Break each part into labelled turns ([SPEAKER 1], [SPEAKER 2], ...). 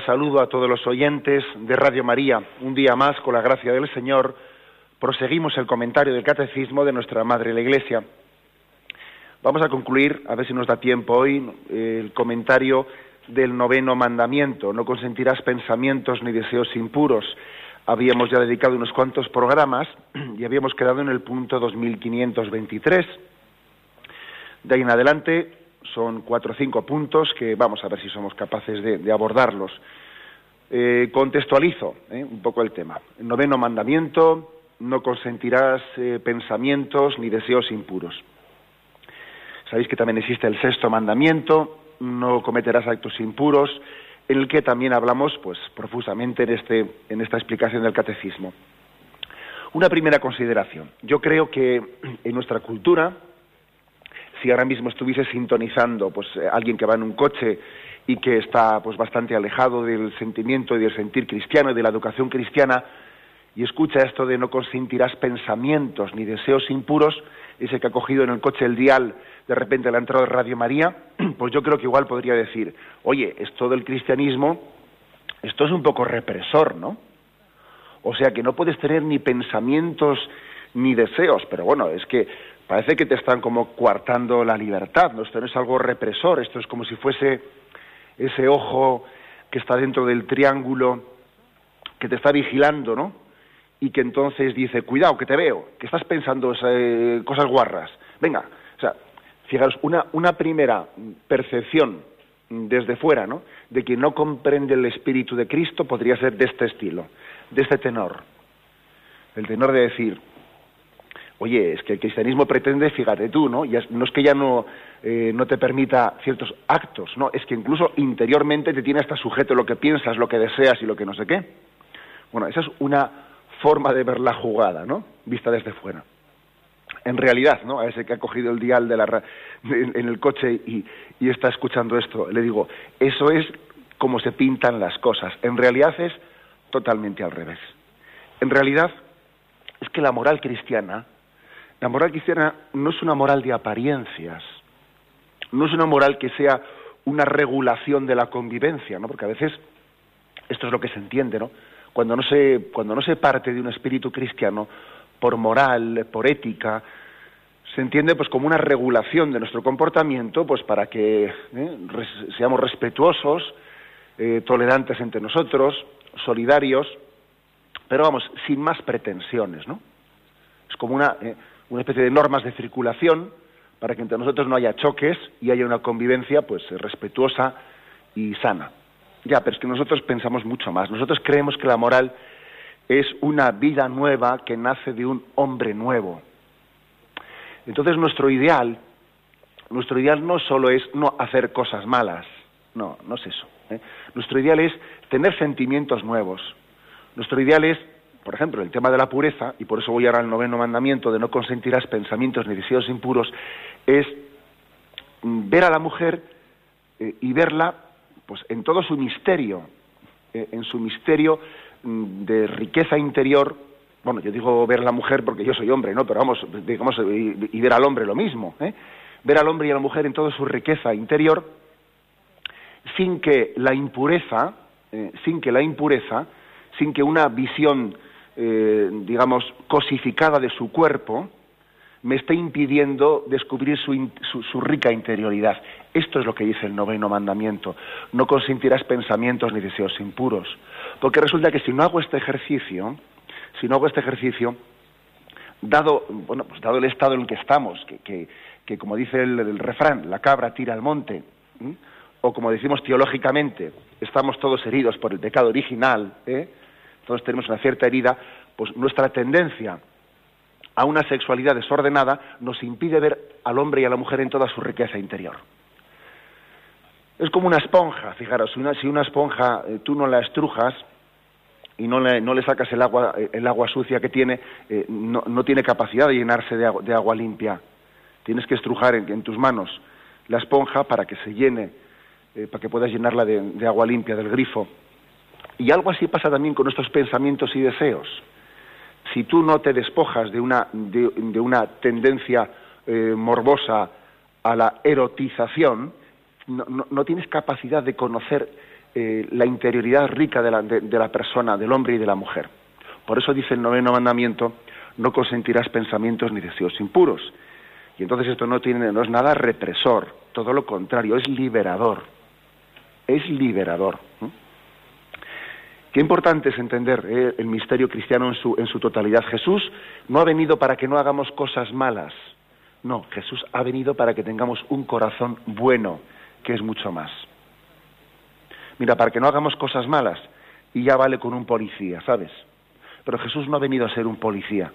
[SPEAKER 1] Saludo a todos los oyentes de Radio María. Un día más, con la gracia del Señor, proseguimos el comentario del Catecismo de nuestra Madre la Iglesia. Vamos a concluir, a ver si nos da tiempo hoy, el comentario del noveno mandamiento. No consentirás pensamientos ni deseos impuros. Habíamos ya dedicado unos cuantos programas y habíamos quedado en el punto 2523. De ahí en adelante son cuatro o cinco puntos que vamos a ver si somos capaces de, abordarlos. Eh, contextualizo eh, un poco el tema. El noveno mandamiento, no consentirás eh, pensamientos ni deseos impuros. Sabéis que también existe el sexto mandamiento, no cometerás actos impuros, en el que también hablamos pues profusamente en, este, en esta explicación del catecismo. Una primera consideración. Yo creo que en nuestra cultura, si ahora mismo estuviese sintonizando pues eh, alguien que va en un coche y que está pues bastante alejado del sentimiento y del sentir cristiano y de la educación cristiana y escucha esto de no consentirás pensamientos ni deseos impuros, ese que ha cogido en el coche el dial de repente la entrada de Radio María, pues yo creo que igual podría decir, oye, esto del cristianismo, esto es un poco represor, ¿no? O sea que no puedes tener ni pensamientos ni deseos, pero bueno, es que parece que te están como coartando la libertad, ¿no? Esto no es algo represor, esto es como si fuese ese ojo que está dentro del triángulo que te está vigilando, ¿no? Y que entonces dice, cuidado, que te veo, que estás pensando eh, cosas guarras. Venga, o sea, fijaros, una, una primera percepción desde fuera, ¿no? De quien no comprende el espíritu de Cristo podría ser de este estilo, de este tenor. El tenor de decir, oye, es que el cristianismo pretende, fíjate tú, ¿no? no es que ya no, eh, no te permita ciertos actos, no, es que incluso interiormente te tiene hasta sujeto lo que piensas, lo que deseas y lo que no sé qué. Bueno, esa es una forma de ver la jugada, ¿no? Vista desde fuera. En realidad, ¿no? A ese que ha cogido el dial de la en el coche y, y está escuchando esto, le digo, eso es como se pintan las cosas. En realidad es totalmente al revés. En realidad es que la moral cristiana la moral cristiana no es una moral de apariencias, no es una moral que sea una regulación de la convivencia, ¿no? Porque a veces esto es lo que se entiende, ¿no? Cuando no se, cuando no se parte de un espíritu cristiano por moral, por ética, se entiende pues como una regulación de nuestro comportamiento, pues para que ¿eh? seamos respetuosos, eh, tolerantes entre nosotros, solidarios, pero vamos, sin más pretensiones, ¿no? Es como una, eh, una especie de normas de circulación para que entre nosotros no haya choques y haya una convivencia pues respetuosa y sana. Ya, pero es que nosotros pensamos mucho más. Nosotros creemos que la moral es una vida nueva que nace de un hombre nuevo. Entonces nuestro ideal, nuestro ideal no solo es no hacer cosas malas, no, no es eso. ¿eh? Nuestro ideal es tener sentimientos nuevos. Nuestro ideal es por ejemplo, el tema de la pureza, y por eso voy ahora al noveno mandamiento de no consentirás pensamientos ni deseos impuros, es mm, ver a la mujer eh, y verla pues en todo su misterio, eh, en su misterio mm, de riqueza interior. Bueno, yo digo ver a la mujer porque yo soy hombre, ¿no? Pero vamos, digamos, y, ver al hombre lo mismo, ¿eh? Ver al hombre y a la mujer en toda su riqueza interior, sin que la impureza, sin que la impureza, sin que una visión eh, digamos, cosificada de su cuerpo, me está impidiendo descubrir su, su, rica interioridad. Esto es lo que dice el noveno mandamiento. No consentirás pensamientos ni deseos impuros. Porque resulta que si no hago este ejercicio, si no hago este ejercicio, dado, bueno, pues dado el estado en el que estamos, que, que, como dice el, refrán, la cabra tira al monte, o como decimos teológicamente, estamos todos heridos por el pecado original, ¿eh? Todos tenemos una cierta herida, pues nuestra tendencia a una sexualidad desordenada nos impide ver al hombre y a la mujer en toda su riqueza interior. Es como una esponja, fijaros, si una, esponja eh, tú no la estrujas, y no le, sacas el agua, el agua sucia que tiene, eh, no, tiene capacidad de llenarse de agua, limpia. Tienes que estrujar en, tus manos la esponja para que se llene, eh, para que puedas llenarla de, agua limpia del grifo. Y algo así pasa también con nuestros pensamientos y deseos. Si tú no te despojas de una, de, una tendencia eh, morbosa a la erotización, no, no, no tienes capacidad de conocer eh, la interioridad rica de la, de la, persona, del hombre y de la mujer. Por eso dice el noveno mandamiento, no consentirás pensamientos ni deseos impuros. Y entonces esto no, tiene, no es nada represor, todo lo contrario, es liberador. Es liberador. ¿eh? Qué importante es entender eh, el misterio cristiano en su, totalidad. Jesús no ha venido para que no hagamos cosas malas. No, Jesús ha venido para que tengamos un corazón bueno, que es mucho más. Mira, para que no hagamos cosas malas, y ya vale con un policía, ¿sabes? Pero Jesús no ha venido a ser un policía.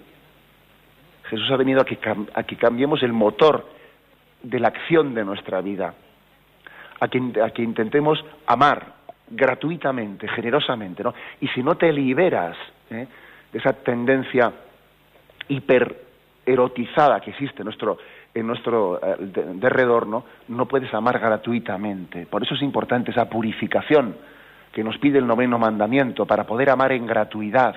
[SPEAKER 1] Jesús ha venido a que, a que cambiemos el motor de la acción de nuestra vida, a que intentemos amar gratuitamente, generosamente, ¿no? Y si no te liberas ¿eh? de esa tendencia hipererotizada que existe en nuestro, en nuestro eh, derredor, ¿no? no puedes amar gratuitamente. Por eso es importante esa purificación que nos pide el noveno mandamiento para poder amar en gratuidad.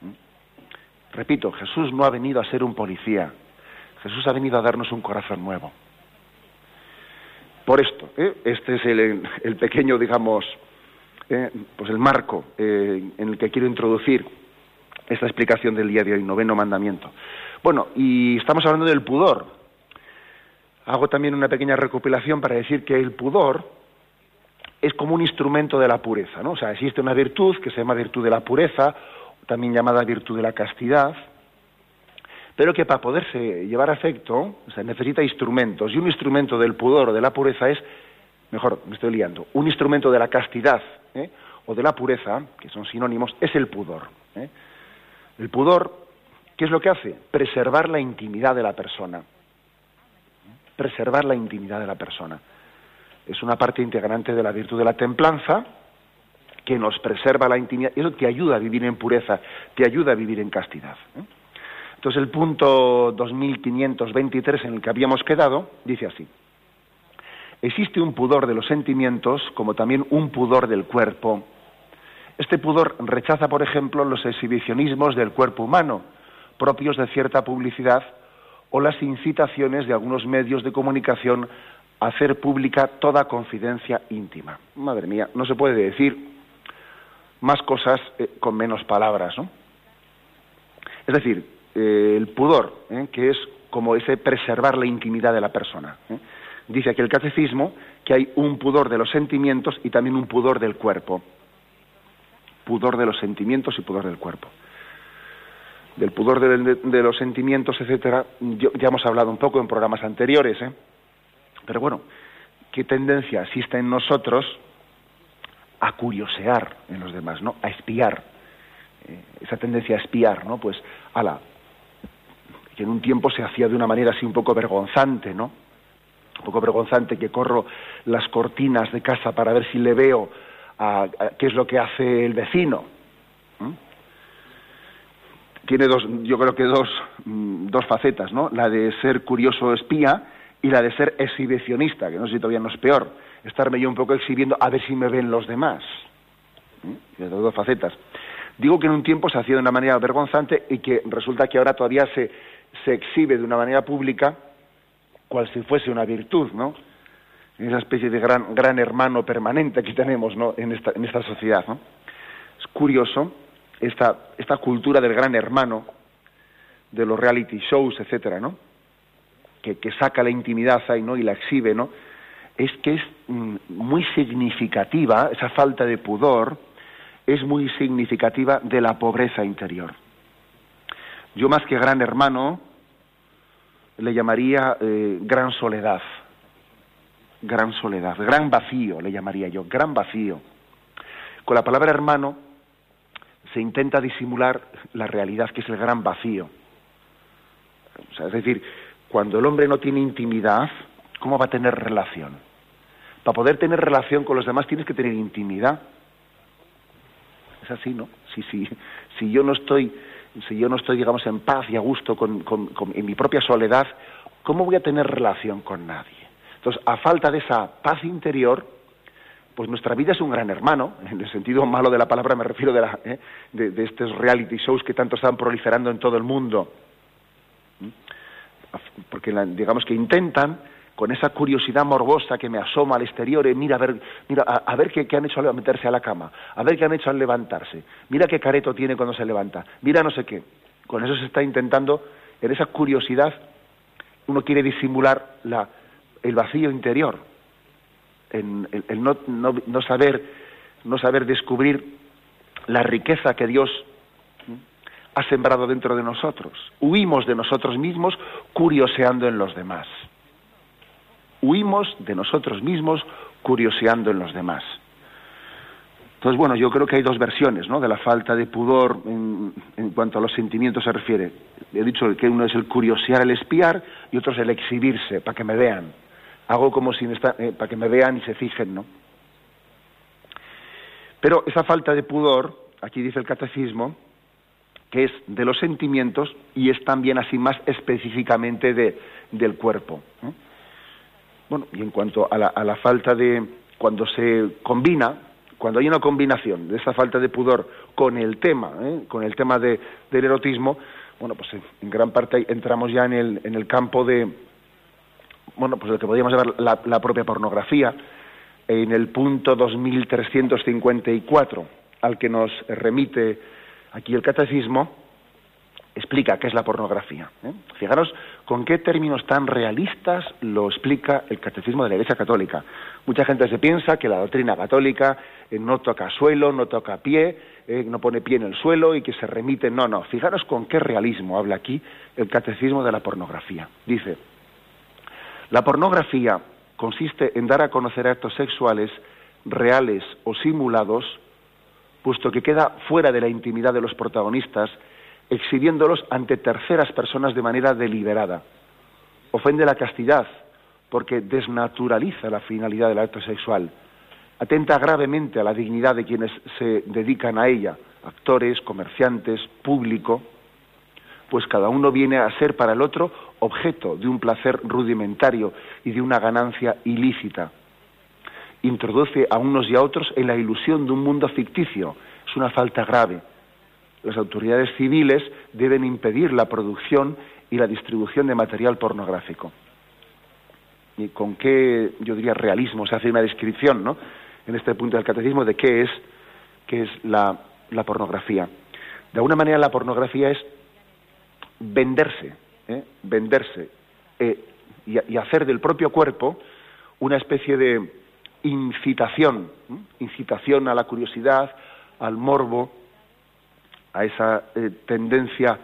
[SPEAKER 1] ¿Mm? Repito, Jesús no ha venido a ser un policía, Jesús ha venido a darnos un corazón nuevo. Por esto, ¿eh? este es el, pequeño, digamos, eh, pues el marco eh, en el que quiero introducir esta explicación del día de hoy, noveno mandamiento. Bueno, y estamos hablando del pudor. Hago también una pequeña recopilación para decir que el pudor es como un instrumento de la pureza, ¿no? O sea, existe una virtud que se llama virtud de la pureza, también llamada virtud de la castidad, pero que para poderse llevar a efecto, o necesita instrumentos, y un instrumento del pudor o de la pureza es, mejor, me estoy liando, un instrumento de la castidad ¿eh? o de la pureza, que son sinónimos, es el pudor. ¿eh? El pudor, ¿qué es lo que hace? Preservar la intimidad de la persona. Preservar la intimidad de la persona. Es una parte integrante de la virtud de la templanza, que nos preserva la intimidad, eso te ayuda a vivir en pureza, te ayuda a vivir en castidad. ¿eh? Entonces el punto 2523 en el que habíamos quedado dice así. Existe un pudor de los sentimientos como también un pudor del cuerpo. Este pudor rechaza, por ejemplo, los exhibicionismos del cuerpo humano, propios de cierta publicidad, o las incitaciones de algunos medios de comunicación a hacer pública toda confidencia íntima. Madre mía, no se puede decir más cosas eh, con menos palabras, ¿no? Es decir, eh, el pudor, ¿eh? que es como ese preservar la intimidad de la persona. ¿eh? Dice aquí el catecismo que hay un pudor de los sentimientos y también un pudor del cuerpo. Pudor de los sentimientos y pudor del cuerpo. Del pudor de, los sentimientos, etcétera, ya hemos hablado un poco en programas anteriores, pero bueno, ¿qué tendencia existe en nosotros a curiosear en los demás, ¿no? A espiar. Esa tendencia a espiar, ¿no? Pues, ala, que en un tiempo se hacía de una manera así un poco vergonzante, ¿no? Un poco vergonzante que corro las cortinas de casa para ver si le veo a, qué es lo que hace el vecino. Tiene dos, yo creo que dos, mm, dos facetas, ¿no? La de ser curioso espía y la de ser exhibicionista, que no sé si todavía no es peor, estarme yo un poco exhibiendo a ver si me ven los demás. ¿Mm? Dos facetas. Digo que en un tiempo se hacía de una manera vergonzante y que resulta que ahora todavía se, se exhibe de una manera pública cual si fuese una virtud, ¿no? Esa especie de gran, gran hermano permanente que tenemos ¿no? en, esta, sociedad. ¿no? Es curioso esta, esta cultura del gran hermano, de los reality shows, etcétera, ¿no? Que, que saca la intimidad ahí, ¿no? y la exhibe, ¿no? Es que es mm, muy significativa, esa falta de pudor, es muy significativa de la pobreza interior. Yo más que gran hermano le llamaría eh, gran soledad, gran soledad, gran vacío le llamaría yo, gran vacío. Con la palabra hermano se intenta disimular la realidad que es el gran vacío. O sea, es decir, cuando el hombre no tiene intimidad, ¿cómo va a tener relación? Para poder tener relación con los demás tienes que tener intimidad. Es así, ¿no? Si, yo no estoy, si yo no estoy, digamos, en paz y a gusto con, con, en mi propia soledad, ¿cómo voy a tener relación con nadie? Entonces, a falta de esa paz interior, pues nuestra vida es un gran hermano, en el sentido malo de la palabra me refiero de, la, ¿eh? de, estos reality shows que tanto están proliferando en todo el mundo, porque digamos que intentan con esa curiosidad morbosa que me asoma al exterior, y mira a ver, mira, a, ver qué, han hecho al meterse a la cama, a ver qué han hecho al levantarse, mira qué careto tiene cuando se levanta, mira no sé qué. Con eso se está intentando, en esa curiosidad, uno quiere disimular la, el vacío interior, el, no, no, saber, no saber descubrir la riqueza que Dios ha sembrado dentro de nosotros. Huimos de nosotros mismos curioseando en los demás huimos de nosotros mismos curioseando en los demás. Entonces, bueno, yo creo que hay dos versiones, ¿no? De la falta de pudor en, cuanto a los sentimientos se refiere. He dicho que uno es el curiosear, el espiar, y otro es el exhibirse, para que me vean. Hago como si eh, para que me vean y se fijen, ¿no? Pero esa falta de pudor, aquí dice el catecismo, que es de los sentimientos y es también así más específicamente de, del cuerpo. ¿eh? Y en cuanto a la, falta de, cuando se combina, cuando hay una combinación de esa falta de pudor con el tema, ¿eh? con el tema de, del erotismo, bueno, pues en gran parte entramos ya en el, en el campo de, bueno, pues lo que podríamos llamar la, la propia pornografía, en el punto 2354 al que nos remite aquí el catecismo, explica qué es la pornografía. ¿eh? Fijaros con qué términos tan realistas lo explica el catecismo de la Iglesia Católica. Mucha gente se piensa que la doctrina católica eh, no toca suelo, no toca pie, eh, no pone pie en el suelo y que se remite. No, no. Fijaros con qué realismo habla aquí el catecismo de la pornografía. Dice, la pornografía consiste en dar a conocer actos sexuales reales o simulados, puesto que queda fuera de la intimidad de los protagonistas exhibiéndolos ante terceras personas de manera deliberada. Ofende la castidad porque desnaturaliza la finalidad del acto sexual. Atenta gravemente a la dignidad de quienes se dedican a ella, actores, comerciantes, público, pues cada uno viene a ser para el otro objeto de un placer rudimentario y de una ganancia ilícita. Introduce a unos y a otros en la ilusión de un mundo ficticio. Es una falta grave las autoridades civiles deben impedir la producción y la distribución de material pornográfico. Y con qué, yo diría, realismo se hace una descripción, ¿no? En este punto del catecismo de qué es, qué es la, pornografía. De alguna manera la pornografía es venderse, ¿eh? venderse eh, y, hacer del propio cuerpo una especie de incitación, incitación a la curiosidad, al morbo, a esa eh, tendencia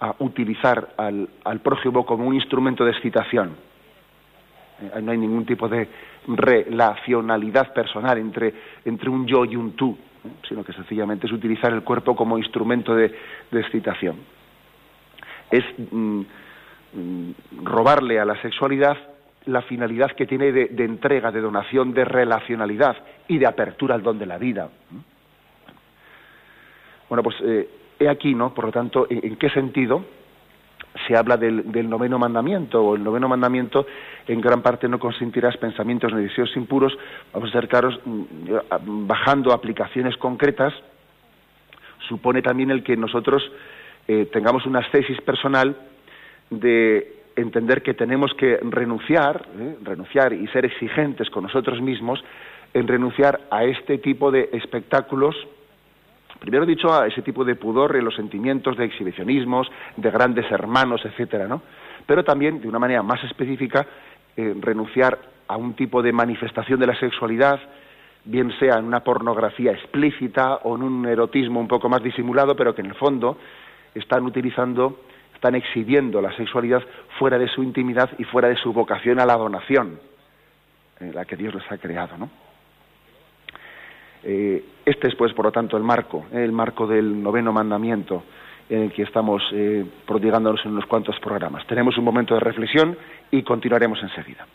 [SPEAKER 1] a utilizar al, prójimo como un instrumento de excitación. Eh, no hay ningún tipo de relacionalidad personal entre, entre un yo y un tú, ¿eh? sino que sencillamente es utilizar el cuerpo como instrumento de, excitación. Es mm, mm, robarle a la sexualidad la finalidad que tiene de, entrega, de donación, de relacionalidad y de apertura al don de la vida. Bueno, pues eh, he aquí, ¿no? Por lo tanto, ¿en, qué sentido se habla del, noveno mandamiento? O el noveno mandamiento en gran parte no consentirás pensamientos ni deseos impuros. Vamos a acercaros, mm, bajando aplicaciones concretas, supone también el que nosotros eh, tengamos una tesis personal de entender que tenemos que renunciar, ¿eh? renunciar y ser exigentes con nosotros mismos en renunciar a este tipo de espectáculos primero dicho, a ese tipo de pudor en los sentimientos de exhibicionismos, de grandes hermanos, etcétera, ¿no? Pero también, de una manera más específica, eh, renunciar a un tipo de manifestación de la sexualidad, bien sea en una pornografía explícita o en un erotismo un poco más disimulado, pero que en el fondo están utilizando, están exhibiendo la sexualidad fuera de su intimidad y fuera de su vocación a la donación, en la que Dios les ha creado, ¿no? Eh, este es, pues, por lo tanto, el marco, eh, el marco del noveno mandamiento en el que estamos eh, prodigándonos en unos cuantos programas. Tenemos un momento de reflexión y continuaremos enseguida.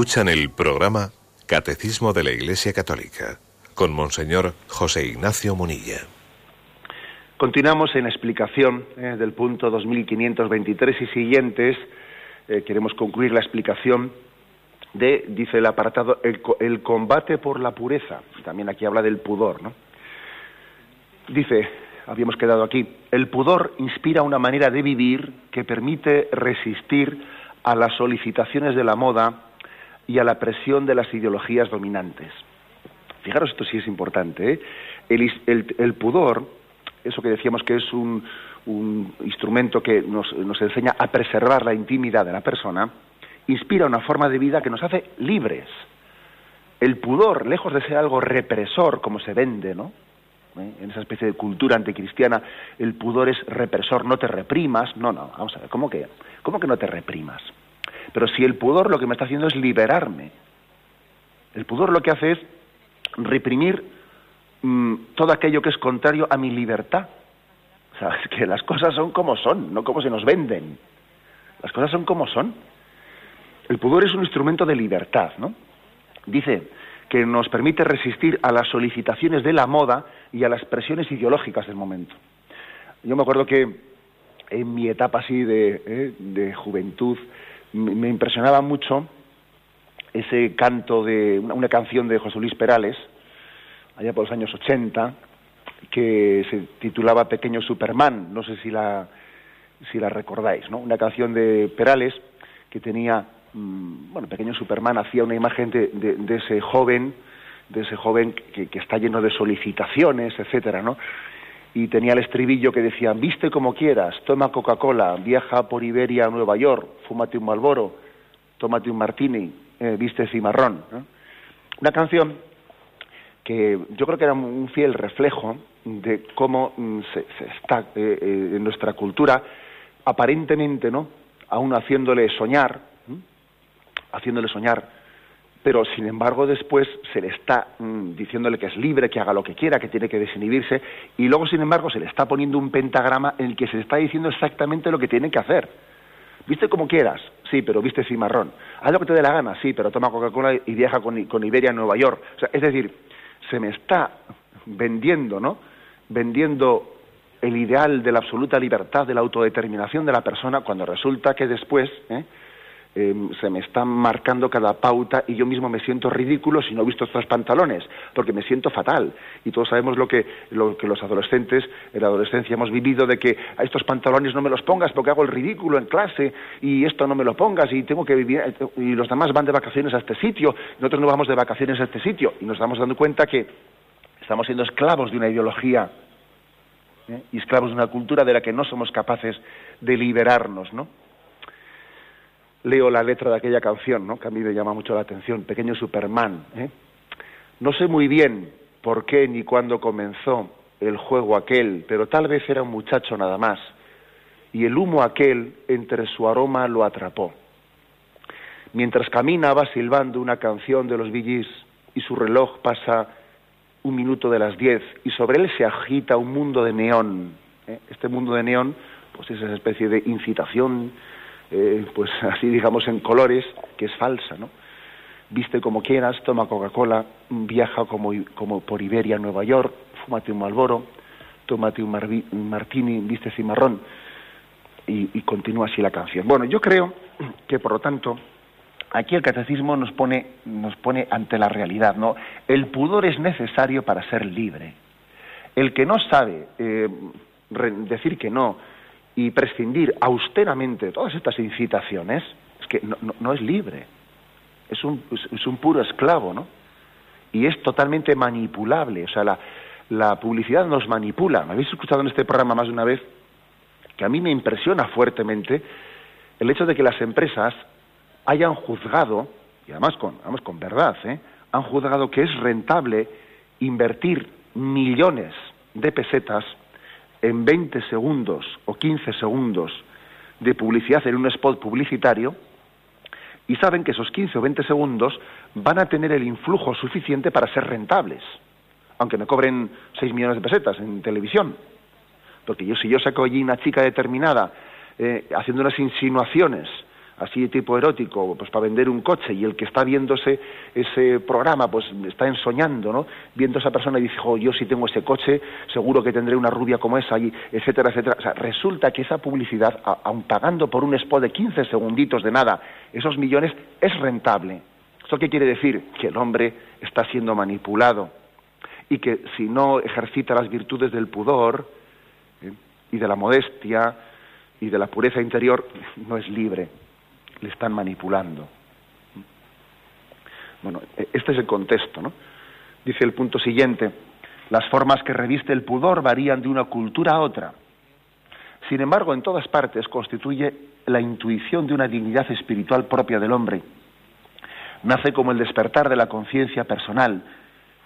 [SPEAKER 2] Escuchan el programa Catecismo de la Iglesia Católica con Monseñor José Ignacio Munilla.
[SPEAKER 1] Continuamos en explicación eh, del punto 2523 y siguientes. Eh, queremos concluir la explicación de, dice el apartado, el, el, combate por la pureza. También aquí habla del pudor, ¿no? Dice, habíamos quedado aquí, el pudor inspira una manera de vivir que permite resistir a las solicitaciones de la moda y a la presión de las ideologías dominantes. Fijaros, esto sí es importante. ¿eh? El, pudor, eso que decíamos que es un, instrumento que nos, nos, enseña a preservar la intimidad de la persona, inspira una forma de vida que nos hace libres. El pudor, lejos de ser algo represor, como se vende, ¿no? ¿Eh? En esa especie de cultura anticristiana, el pudor es represor, no te reprimas. No, no, vamos a ver, ¿cómo que, cómo que no te reprimas? Pero si el pudor lo que me está haciendo es liberarme, el pudor lo que hace es reprimir mm, todo aquello que es contrario a mi libertad. O sea, es que las cosas son como son, no como se nos venden. Las cosas son como son. El pudor es un instrumento de libertad, ¿no? Dice que nos permite resistir a las solicitaciones de la moda y a las presiones ideológicas del momento. Yo me acuerdo que en mi etapa así de, eh, de juventud, me impresionaba mucho ese canto de una, canción de José Luis Perales, allá por los años 80, que se titulaba Pequeño Superman, no sé si la, si la recordáis, ¿no? Una canción de Perales que tenía, mm, bueno, Pequeño Superman hacía una imagen de, de, ese joven, de ese joven que, que, está lleno de solicitaciones, etcétera, ¿no? Y tenía el estribillo que decía, viste como quieras, toma Coca-Cola, viaja por Iberia a Nueva York, fúmate un Malboro, tómate un martini, eh, viste cimarrón. Una canción que yo creo que era un fiel reflejo de cómo mm, se, está eh, eh, en nuestra cultura, aparentemente, ¿no? Aún haciéndole soñar, haciéndole soñar pero sin embargo después se le está mm, diciéndole que es libre, que haga lo que quiera, que tiene que desinhibirse, y luego sin embargo se le está poniendo un pentagrama en el que se le está diciendo exactamente lo que tiene que hacer. Viste como quieras, sí, pero viste cimarrón. Haz lo que te dé la gana, sí, pero toma Coca-Cola y viaja con, con Iberia a Nueva York. O sea, es decir, se me está vendiendo, ¿no? Vendiendo el ideal de la absoluta libertad, de la autodeterminación de la persona, cuando resulta que después, ¿eh? Em, se me están marcando cada pauta y yo mismo me siento ridículo si no he visto estos pantalones, porque me siento fatal. Y todos sabemos lo que, lo que los adolescentes en la adolescencia hemos vivido de que a estos pantalones no me los pongas porque hago el ridículo en clase y esto no me lo pongas y tengo que vivir y los demás van de vacaciones a este sitio, nosotros no vamos de vacaciones a este sitio y nos estamos dando cuenta que estamos siendo esclavos de una ideología ¿eh? y esclavos de una cultura de la que no somos capaces de liberarnos, ¿no? Leo la letra de aquella canción, ¿no? que a mí me llama mucho la atención, Pequeño Superman. ¿eh? No sé muy bien por qué ni cuándo comenzó el juego aquel, pero tal vez era un muchacho nada más, y el humo aquel entre su aroma lo atrapó. Mientras camina va silbando una canción de los Billys y su reloj pasa un minuto de las diez y sobre él se agita un mundo de neón. ¿eh? Este mundo de neón pues es esa especie de incitación eh, pues así digamos en colores, que es falsa, ¿no? Viste como quieras, toma Coca-Cola, viaja como, como por Iberia a Nueva York, fúmate un Malboro, tómate un, martini, viste cimarrón, y, y continúa así la canción. Bueno, yo creo que por lo tanto aquí el catecismo nos pone, nos pone ante la realidad, ¿no? El pudor es necesario para ser libre. El que no sabe eh, decir que no, y prescindir austeramente de todas estas incitaciones, es que no, es libre, es un, es un, puro esclavo, ¿no? Y es totalmente manipulable, o sea, la, la publicidad nos manipula. Me habéis escuchado en este programa más de una vez que a mí me impresiona fuertemente el hecho de que las empresas hayan juzgado, y además con, además con verdad, ¿eh? han juzgado que es rentable invertir millones de pesetas en 20 segundos o 15 segundos de publicidad en un spot publicitario y saben que esos 15 o 20 segundos van a tener el influjo suficiente para ser rentables, aunque me cobren 6 millones de pesetas en televisión. Porque yo, si yo saco allí una chica determinada eh, haciendo unas insinuaciones así de tipo erótico, pues para vender un coche y el que está viéndose ese programa, pues está ensoñando, ¿no? Viendo a esa persona y dice, oh, yo si tengo ese coche, seguro que tendré una rubia como esa, y etcétera, etcétera. O sea, resulta que esa publicidad, aun pagando por un spot de 15 segunditos de nada, esos millones, es rentable. ¿Esto qué quiere decir? Que el hombre está siendo manipulado y que si no ejercita las virtudes del pudor ¿eh? y de la modestia y de la pureza interior, no es libre le están manipulando. Bueno, e-, este es el contexto, ¿no? Dice el punto siguiente, las formas que reviste el pudor varían de una cultura a otra. Sin embargo, en todas partes constituye la intuición de una dignidad espiritual propia del hombre. Nace como el despertar de la conciencia personal.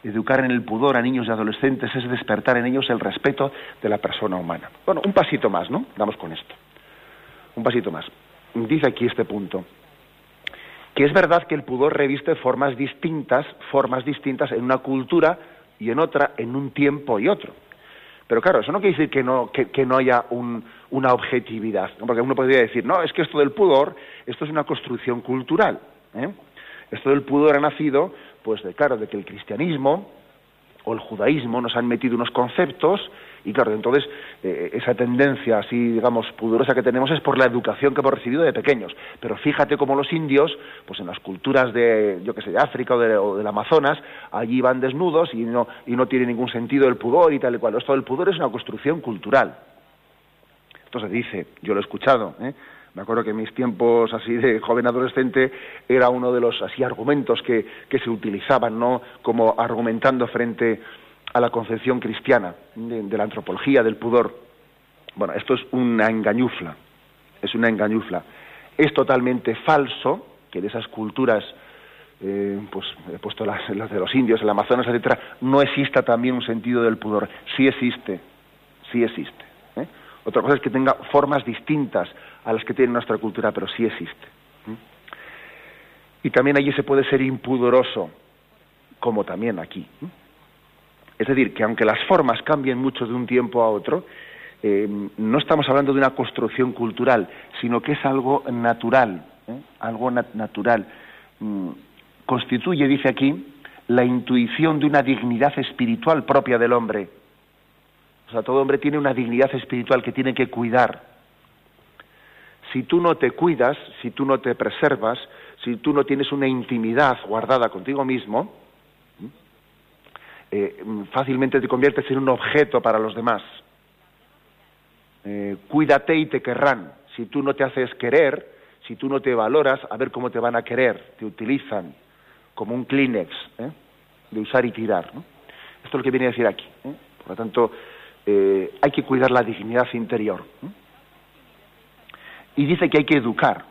[SPEAKER 1] Educar en el pudor a niños y adolescentes es despertar en ellos el respeto de la persona humana. Bueno, un pasito más, ¿no? Damos con esto. Un pasito más dice aquí este punto, que es verdad que el pudor reviste formas distintas, formas distintas en una cultura y en otra, en un tiempo y otro. Pero claro, eso no quiere decir que no, que, no haya una objetividad, porque uno podría decir, no, es que esto del pudor, esto es una construcción cultural. ¿eh? Esto del pudor ha nacido, pues, de, claro, de que el cristianismo o el judaísmo nos han metido unos conceptos y claro, entonces eh, esa tendencia así, digamos, pudorosa que tenemos es por la educación que hemos recibido de pequeños. Pero fíjate cómo los indios, pues en las culturas de, yo qué sé, de África o, de, del Amazonas, allí van desnudos y no, y no tiene ningún sentido el pudor y tal y cual. Esto del pudor es una construcción cultural. Entonces dice, yo lo he escuchado, ¿eh? me acuerdo que en mis tiempos así de joven adolescente era uno de los así argumentos que, que se utilizaban, ¿no? Como argumentando frente a la concepción cristiana de, la antropología del pudor. Bueno, esto es una engañufla, es una engañufla. Es totalmente falso que de esas culturas, eh, pues he puesto las, de los indios, el Amazonas, etcétera, no exista también un sentido del pudor. Sí existe, sí existe. ¿eh? Otra cosa es que tenga formas distintas a las que tiene nuestra cultura, pero sí existe. ¿eh? Y también allí se puede ser impudoroso, como también aquí. Es decir, que aunque las formas cambien mucho de un tiempo a otro, eh, no estamos hablando de una construcción cultural, sino que es algo natural, ¿eh? algo natural. Mm, constituye, dice aquí, la intuición de una dignidad espiritual propia del hombre. O sea, todo hombre tiene una dignidad espiritual que tiene que cuidar. Si tú no te cuidas, si tú no te preservas, si tú no tienes una intimidad guardada contigo mismo, eh, fácilmente te conviertes en un objeto para los demás. Eh, cuídate y te querrán. Si tú no te haces querer, si tú no te valoras, a ver cómo te van a querer. Te utilizan como un Kleenex, ¿eh? de usar y tirar. Esto es lo que viene a decir aquí. Por lo tanto, hay que cuidar la dignidad interior. Y dice que hay que educar.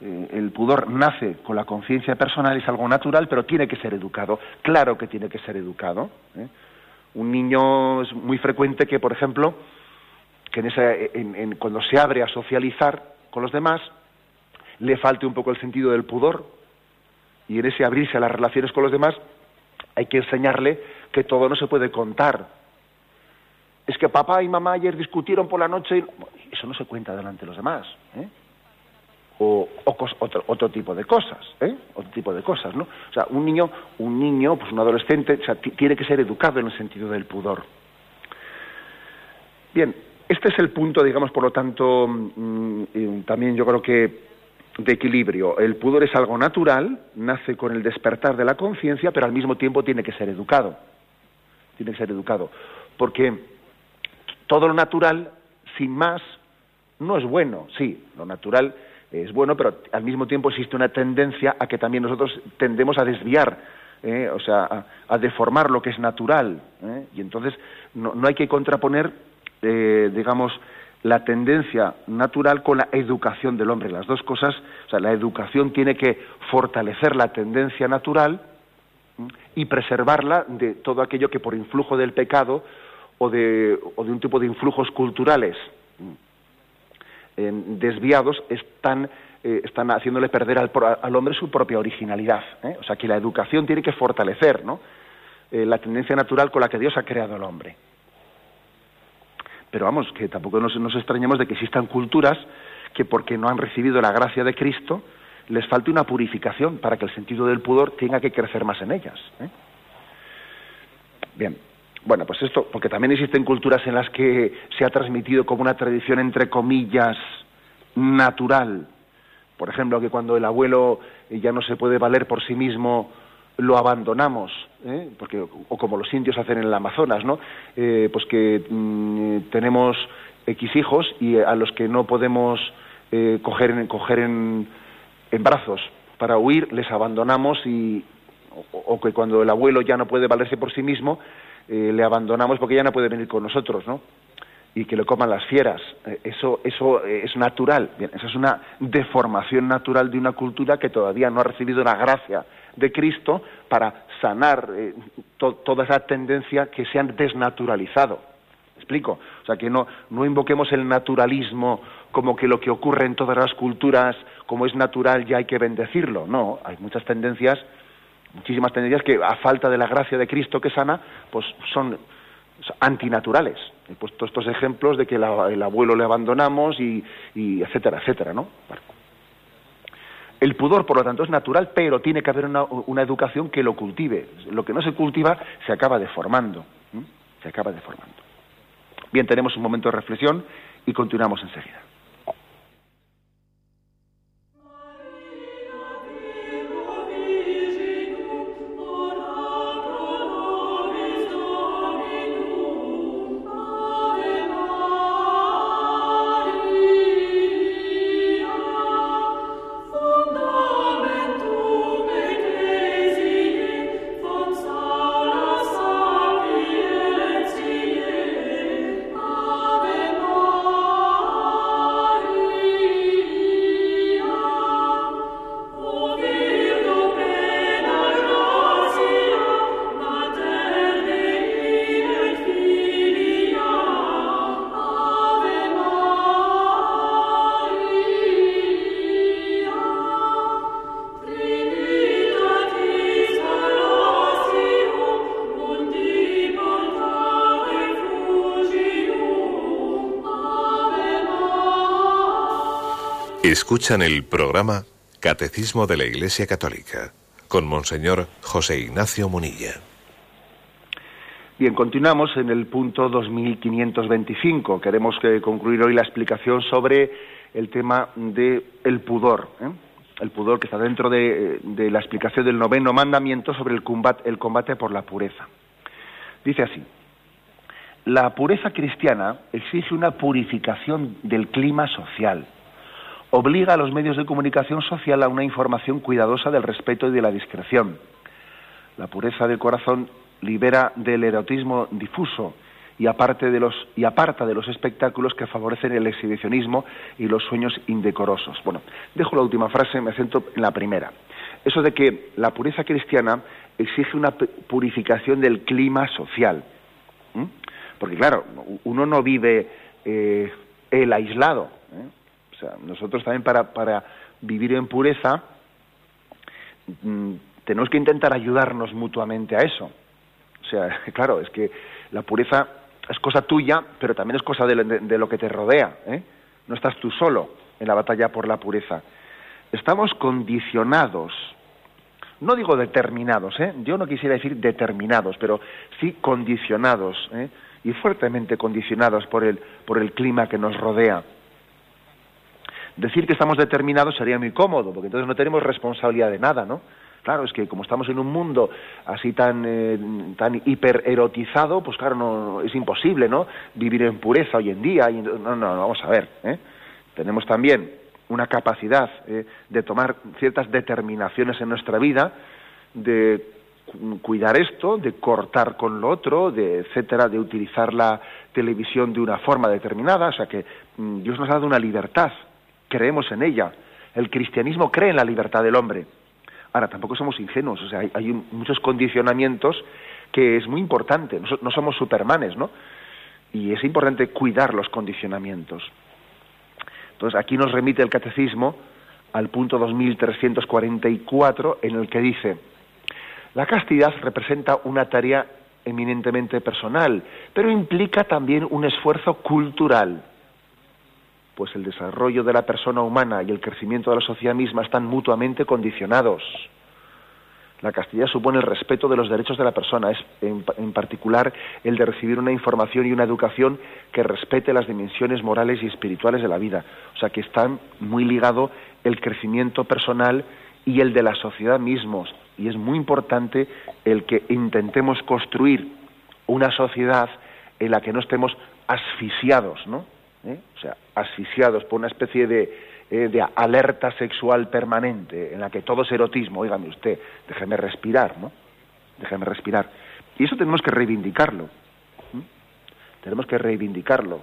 [SPEAKER 1] Eh, el pudor nace con la conciencia personal, es algo natural, pero tiene que ser educado. Claro que tiene que ser educado. ¿eh? Un niño es muy frecuente que, por ejemplo, que en cuando se abre a socializar con los demás, le falte un poco el sentido del pudor y en ese abrirse a las relaciones con los demás hay que enseñarle que todo no se puede contar. Es que papá y mamá ayer discutieron por la noche, y... eso no se cuenta delante de los demás. ¿eh? O, otro, tipo de cosas, ¿eh? Otro tipo de cosas, ¿no? O sea, un niño, un niño, pues un adolescente, tiene que ser educado en el sentido del pudor. Bien, este es el punto, digamos, por lo tanto, mm, también yo creo que de equilibrio. El pudor es algo natural, nace con el despertar de la conciencia, pero al mismo tiempo tiene que ser educado. Tiene que ser educado. Porque todo lo natural, sin más, no es bueno. Sí, lo natural es bueno, pero al mismo tiempo existe una tendencia a que también nosotros tendemos a desviar, ¿eh? o sea, a, deformar lo que es natural. ¿eh? Y entonces no, hay que contraponer, eh, digamos, la tendencia natural con la educación del hombre. Las dos cosas, o sea, la educación tiene que fortalecer la tendencia natural y preservarla de todo aquello que por influjo del pecado o de un tipo de influjos culturales desviados están, eh, están haciéndole perder al, hombre su propia originalidad. ¿eh? O sea que la educación tiene que fortalecer ¿no? Eh, la tendencia natural con la que Dios ha creado al hombre. Pero vamos, que tampoco nos, nos extrañemos de que existan culturas que porque no han recibido la gracia de Cristo, les falte una purificación para que el sentido del pudor tenga que crecer más en ellas. ¿eh? Bien, bueno, pues esto, porque también existen culturas en las que se ha transmitido como una tradición, entre comillas, natural. Por ejemplo, que cuando el abuelo ya no se puede valer por sí mismo, lo abandonamos, ¿eh? porque o como los indios hacen en el Amazonas, ¿no? Eh, pues que mm, tenemos x hijos y a los que no podemos eh, coger, en, coger en, en, brazos para huir les abandonamos y o, que cuando el abuelo ya no puede valerse por sí mismo le abandonamos porque ya no puede venir con nosotros, ¿no? y que lo coman las fieras. Eso, eso es natural. Bien, esa es una deformación natural de una cultura que todavía no ha recibido la gracia de Cristo para sanar eh, toda esa tendencia que se han desnaturalizado. explico? O sea, que no, no invoquemos el naturalismo como que lo que ocurre en todas las culturas, como es natural, ya hay que bendecirlo. No, hay muchas tendencias, muchísimas tendencias que a falta de la gracia de Cristo que sana, pues son antinaturales. He puesto estos ejemplos de que el abuelo le abandonamos y, etcétera, etcétera, ¿no? El pudor, por lo tanto, es natural, pero tiene que haber una, educación que lo cultive. Lo que no se cultiva se acaba deformando. Se acaba deformando. Bien, tenemos un momento de reflexión y continuamos enseguida.
[SPEAKER 2] Escuchan el programa Catecismo de la Iglesia Católica con Monseñor José Ignacio Munilla.
[SPEAKER 1] Bien, continuamos en el punto 2525. Queremos concluir hoy la explicación sobre el tema del el pudor. ¿eh? El pudor que está dentro de, de, la explicación del noveno mandamiento sobre el combate, el combate por la pureza. Dice así. La pureza cristiana exige una purificación del clima social obliga a los medios de comunicación social a una información cuidadosa del respeto y de la discreción. La pureza del corazón libera del erotismo difuso y, aparte de los, y aparta de los espectáculos que favorecen el exhibicionismo y los sueños indecorosos. Bueno, dejo la última frase, me acento en la primera. Eso de que la pureza cristiana exige una purificación del clima social. Porque claro, uno no vive eh, el aislado. ¿eh? O sea, nosotros también para, para vivir en pureza mm, tenemos que intentar ayudarnos mutuamente a eso. O sea, claro, es que la pureza es cosa tuya, pero también es cosa de, lo que te rodea. ¿eh? No estás tú solo en la batalla por la pureza. Estamos condicionados, no digo determinados, ¿eh? yo no quisiera decir determinados, pero sí condicionados, ¿eh? y fuertemente condicionados por el, por el clima que nos rodea. Decir que estamos determinados sería muy cómodo, porque entonces no tenemos responsabilidad de nada, ¿no? Claro, es que como estamos en un mundo así tan, eh, tan hipererotizado, pues claro, no, es imposible, ¿no? Vivir en pureza hoy en día. no, no, no, vamos a ver. ¿eh? Tenemos también una capacidad eh, de tomar ciertas determinaciones en nuestra vida, de cuidar esto, de cortar con lo otro, de etcétera, de utilizar la televisión de una forma determinada, o sea que mm, Dios nos ha dado una libertad creemos en ella. El cristianismo cree en la libertad del hombre. Ahora, tampoco somos ingenuos, o sea, hay, muchos condicionamientos que es muy importante, no, somos supermanes, ¿no? Y es importante cuidar los condicionamientos. Entonces, aquí nos remite el catecismo al punto 2344, en el que dice, la castidad representa una tarea eminentemente personal, pero implica también un esfuerzo cultural pues el desarrollo de la persona humana y el crecimiento de la sociedad misma están mutuamente condicionados. La castidad supone el respeto de los derechos de la persona, es en, particular el de recibir una información y una educación que respete las dimensiones morales y espirituales de la vida. O sea, que están muy ligado el crecimiento personal y el de la sociedad mismos. Y es muy importante el que intentemos construir una sociedad en la que no estemos asfixiados, ¿no? ¿Eh? O sea, asfixiados por una especie de, eh, de alerta sexual permanente, en la que todo es erotismo, óigame usted, déjeme respirar, ¿no? Déjeme respirar. Y eso tenemos que reivindicarlo. Tenemos que reivindicarlo.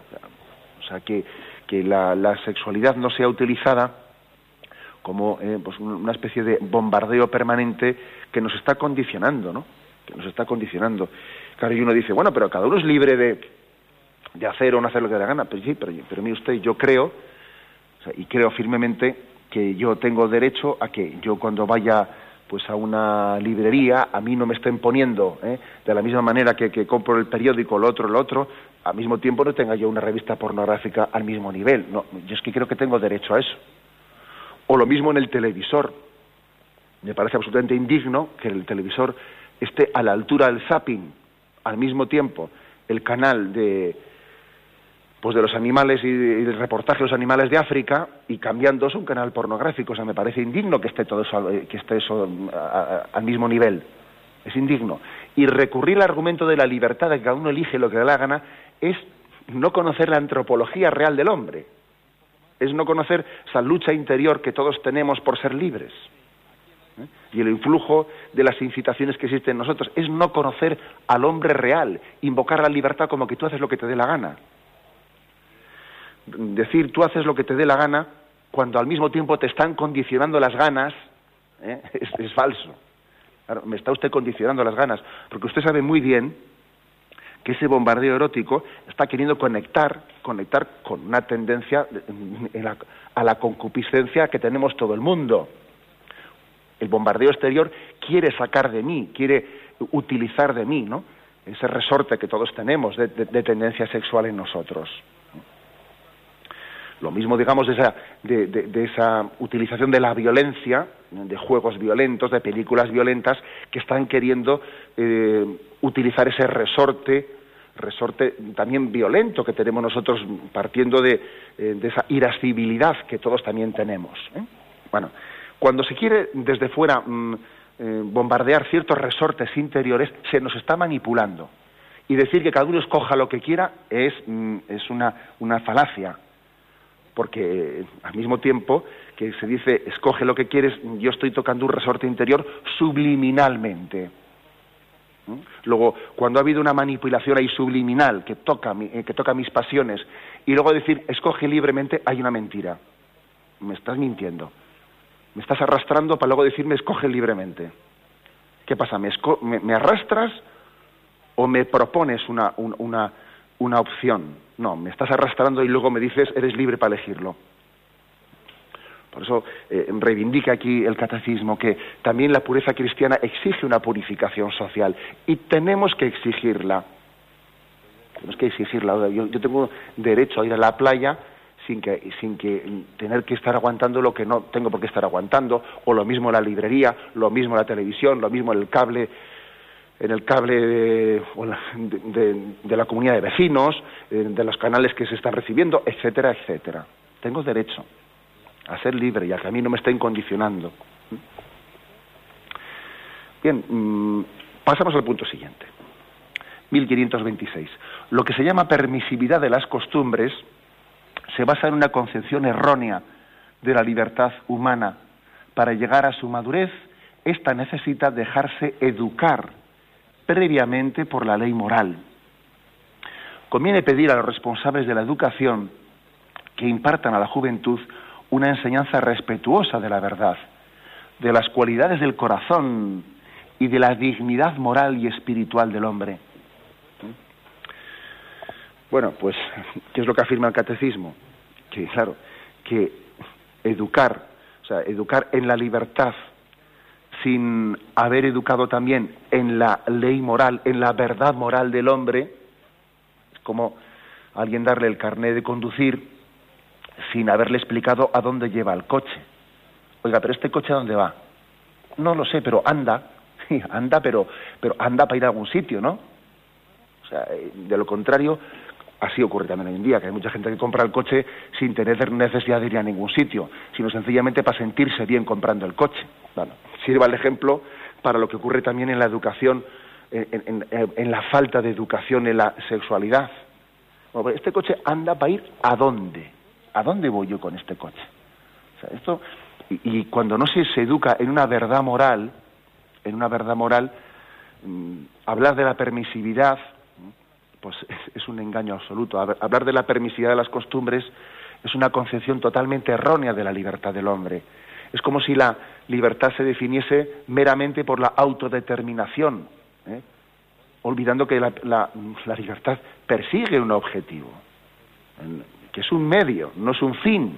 [SPEAKER 1] O sea, que, que la, la, sexualidad no sea utilizada como eh, pues una especie de bombardeo permanente que nos está condicionando, ¿no? Que nos está condicionando. Claro, y uno dice, bueno, pero cada uno es libre de, de hacer o no hacer lo que le da gana. Pero sí, pero, pero mire usted, yo creo y creo firmemente que yo tengo derecho a que yo cuando vaya pues a una librería a mí no me estén poniendo ¿eh? de la misma manera que, que compro el periódico el otro el otro al mismo tiempo no tenga yo una revista pornográfica al mismo nivel no yo es que creo que tengo derecho a eso o lo mismo en el televisor me parece absolutamente indigno que el televisor esté a la altura del zapping al mismo tiempo el canal de pues de los animales y, el reportaje de los animales de África y cambiando un canal pornográfico. O sea, me parece indigno que esté todo eso, eh, que esté eso al mismo nivel. Es indigno. Y recurrir al argumento de la libertad de que cada uno elige lo que le da la gana es no conocer la antropología real del hombre. Es no conocer esa lucha interior que todos tenemos por ser libres. ¿eh? Y el influjo de las incitaciones que existen en nosotros es no conocer al hombre real, invocar la libertad como que tú haces lo que te dé la gana decir tú haces lo que te dé la gana cuando al mismo tiempo te están condicionando las ganas, ¿eh? es, falso. me está usted condicionando las ganas, porque usted sabe muy bien que ese bombardeo erótico está queriendo conectar, conectar con una tendencia a la concupiscencia que tenemos todo el mundo. El bombardeo exterior quiere sacar de mí, quiere utilizar de mí, ¿no? Ese resorte que todos tenemos de tendencia sexual en nosotros. Lo mismo, digamos, de esa, de, esa utilización de la violencia, de juegos violentos, de películas violentas, que están queriendo eh, utilizar ese resorte, resorte también violento que tenemos nosotros partiendo de, eh, esa irascibilidad que todos también tenemos. ¿eh? Bueno, cuando se quiere desde fuera mm, bombardear ciertos resortes interiores, se nos está manipulando. Y decir que cada uno escoja lo que quiera es, mm, es una, una falacia porque al mismo tiempo que se dice escoge lo que quieres, yo estoy tocando un resorte interior subliminalmente. Luego, cuando ha habido una manipulación ahí subliminal que toca, eh, que toca mis pasiones, y luego decir escoge libremente, hay una mentira. Me estás mintiendo. Me estás arrastrando para luego decirme escoge libremente. ¿Qué pasa? ¿Me, arrastras o me propones una, una opción? No, me estás arrastrando y luego me dices, eres libre para elegirlo. Por eso eh, reivindica aquí el catecismo que también la pureza cristiana exige una purificación social y tenemos que exigirla. Tenemos que exigirla. Yo, yo tengo derecho a ir a la playa sin que, sin que tener que estar aguantando lo que no tengo por qué estar aguantando, o lo mismo la librería, lo mismo la televisión, lo mismo el cable en el cable de, la comunidad de vecinos, eh, de los canales que se están recibiendo, etcétera, etcétera. Tengo derecho a ser libre y a que a mí no me estén condicionando. Bien, mm, pasamos al punto siguiente. 1526. Lo que se llama permisividad de las costumbres se basa en una concepción errónea de la libertad humana. Para llegar a su madurez, ésta necesita dejarse educar previamente por la ley moral. Conviene pedir a los responsables de la educación que impartan a la juventud una enseñanza respetuosa de la verdad, de las cualidades del corazón y de la dignidad moral y espiritual del hombre. Bueno, pues, ¿qué es lo que afirma el catecismo? Que, claro, que educar, o sea, educar en la libertad sin haber educado también en la ley moral, en la verdad moral del hombre, es como alguien darle el carnet de conducir sin haberle explicado a dónde lleva el coche. Oiga, pero este coche a dónde va? No lo sé, pero anda. anda, pero, pero anda para ir a algún sitio, ¿no? O sea, eh, de lo contrario, así ocurre también hoy en día, que hay mucha gente que compra el coche sin tener necesidad de ir a ningún sitio, sino sencillamente para sentirse bien comprando el coche. Bueno, sirva el ejemplo para lo que ocurre también en la educación, en, la falta de educación en la sexualidad. Pues este coche anda para ir a dónde? ¿A dónde voy yo con este coche? Esto, y, cuando no se, se educa en una verdad moral, en una verdad moral, mm, hablar de la permisividad, pues es, un engaño absoluto. Hablar de la permisividad de las costumbres es una concepción totalmente errónea de la libertad del hombre. Es como si la libertad se definiese meramente por la autodeterminación, ¿eh? olvidando que la, libertad persigue un objetivo, que es un medio, no es un fin.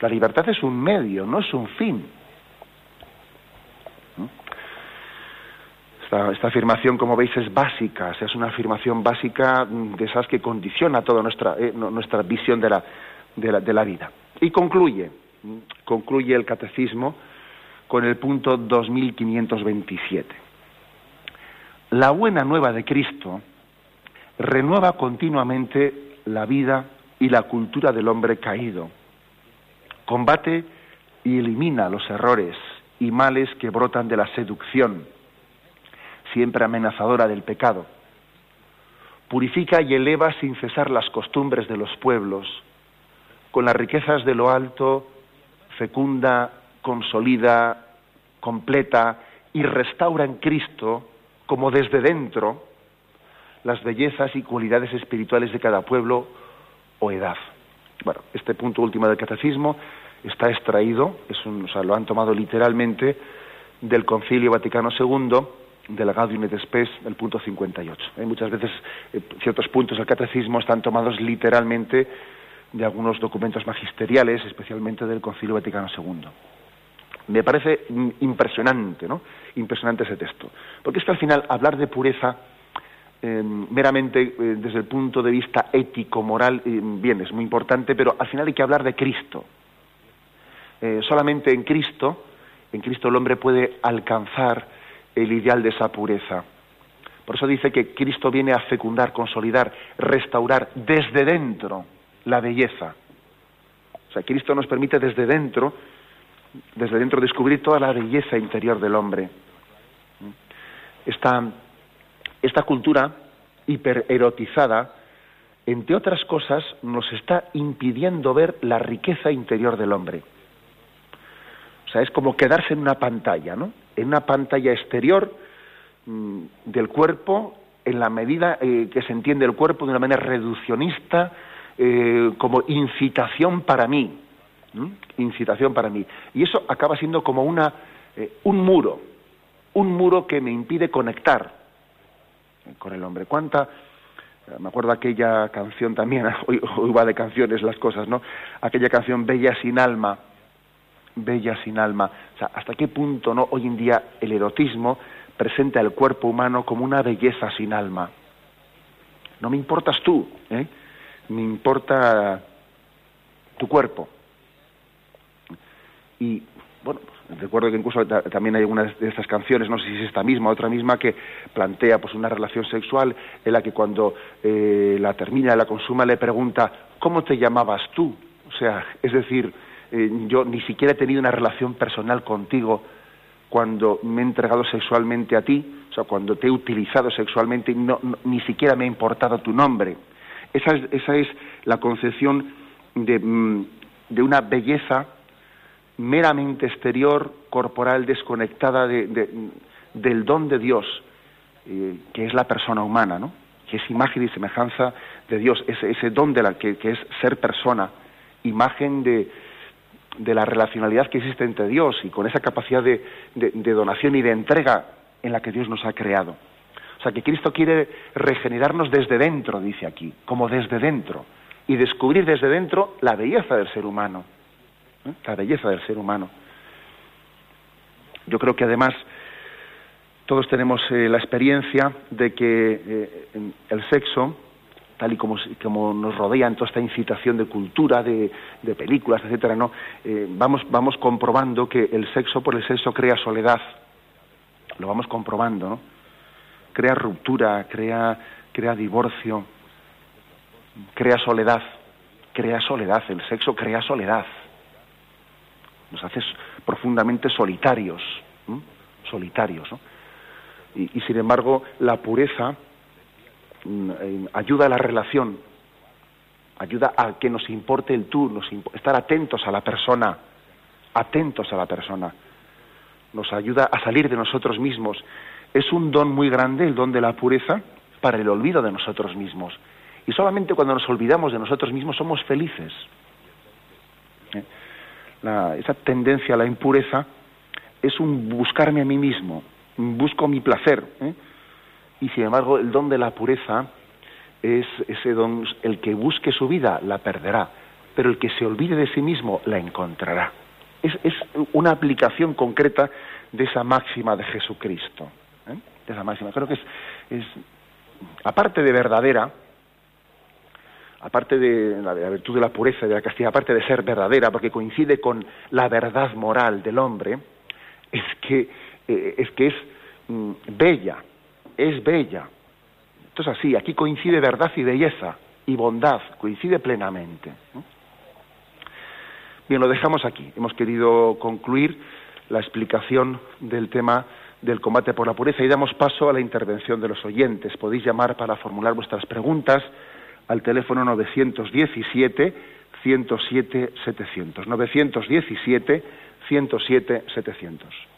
[SPEAKER 1] La libertad es un medio, no es un fin. Esta, afirmación, como veis, es básica, es una afirmación básica de esas que condiciona toda nuestra, eh, nuestra visión de la, de, la, de la vida. Y concluye, concluye el catecismo con el punto 2527. La buena nueva de Cristo renueva continuamente la vida y la cultura del hombre caído, combate y elimina los errores y males que brotan de la seducción, siempre amenazadora del pecado. Purifica y eleva sin cesar las costumbres de los pueblos, con las riquezas de lo alto, fecunda, consolida, completa y restaura en Cristo, como desde dentro, las bellezas y cualidades espirituales de cada pueblo o edad. Bueno, este punto último del catecismo está extraído, es un, o sea, lo han tomado literalmente del Concilio Vaticano II, del Gaudium et Spes, el punto 58. Hay muchas veces eh, ciertos puntos del catecismo están tomados literalmente de algunos documentos magisteriales, especialmente del Concilio Vaticano II. Me parece impresionante, ¿no? Impresionante ese texto. Porque es que al final hablar de pureza em, meramente eh, desde el punto de vista ético, moral, em, bien, es muy importante, pero al final hay que hablar de Cristo. Eh, solamente en Cristo, en Cristo el hombre puede alcanzar el ideal de esa pureza. Por eso dice que Cristo viene a fecundar, consolidar, restaurar desde dentro la belleza. O sea, Cristo nos permite desde dentro, desde dentro descubrir toda la belleza interior del hombre. Esta, cultura hipererotizada, entre otras cosas, nos está impidiendo ver la riqueza interior del hombre. O sea, es como quedarse en una pantalla, ¿no? En una pantalla exterior mm, del cuerpo, en la medida eh, que se entiende el cuerpo de una manera reduccionista, eh, como incitación para mí, incitación para mí. Y eso acaba siendo como una, eh, un muro, un muro que me impide conectar con el hombre. ¿Cuánta, me acuerdo aquella canción también, hoy, va de canciones las cosas, ¿no? Aquella canción Bella sin alma, Bella sin alma. O sea, ¿hasta qué punto, no? Hoy en día el erotismo presenta el cuerpo humano como una belleza sin alma. No me importas tú, ¿eh? me importa tu cuerpo. Y bueno, recuerdo que incluso también hay una de estas canciones, no sé si es esta misma, otra misma, que plantea pues una relación sexual en la que cuando eh, la termina, la consuma, le pregunta, ¿cómo te llamabas tú? O sea, es decir, eh, yo ni siquiera he tenido una relación personal contigo cuando me he entregado sexualmente a ti, o sea, cuando te he utilizado sexualmente, no, ni siquiera me ha importado tu nombre. Esa es, la concepción mm, de, una belleza meramente exterior, corporal, desconectada del don de Dios, eh, que es la persona humana, ¿no? que es imagen y semejanza de Dios, ese, don de la que, es ser persona, imagen de, la relacionalidad que existe entre Dios y con esa capacidad de, donación y de entrega en la que Dios nos ha creado. O sea, que Cristo quiere regenerarnos desde dentro, dice aquí, como desde dentro, y descubrir desde dentro la belleza del ser humano, ¿eh? la belleza del ser humano. Yo creo que además todos tenemos eh, la experiencia de que eh, el sexo, tal y como, nos rodea en toda esta incitación de cultura, de, películas, etcétera, ¿no? Vamos, vamos comprobando que el sexo por el sexo crea soledad. Lo vamos comprobando, ¿no? Crea ruptura, crea, crea divorcio, crea soledad, crea soledad, el sexo crea soledad. Nos hace profundamente solitarios, solitarios, ¿no? y sin embargo la pureza Mm, eh, ayuda a la relación, ayuda a que nos importe el tú, nos estar atentos a la persona, atentos a la persona, nos ayuda a salir de nosotros mismos. Es un don muy grande el don de la pureza para el olvido de nosotros mismos. Y solamente cuando nos olvidamos de nosotros mismos somos felices. ¿Eh? esa tendencia a la impureza es un buscarme a mí mismo, busco mi placer. ¿eh? y sin embargo el don de la pureza es ese don, el que busque su vida la perderá, pero el que se olvide de sí mismo la encontrará. Es, una aplicación concreta de esa máxima de Jesucristo. ¿eh? De esa máxima. Creo que es, aparte de verdadera, aparte de la, virtud de la pureza y de la castidad, aparte de ser verdadera, porque coincide con la verdad moral del hombre, es que, eh, es, que es mm, bella, es bella. Entonces así, aquí coincide verdad y belleza y bondad, coincide plenamente. Bien, lo dejamos aquí. Hemos querido concluir la explicación del tema del combate por la pureza y damos paso a la intervención de los oyentes. Podéis llamar para formular vuestras preguntas al teléfono 917 107 700. 917 107 700.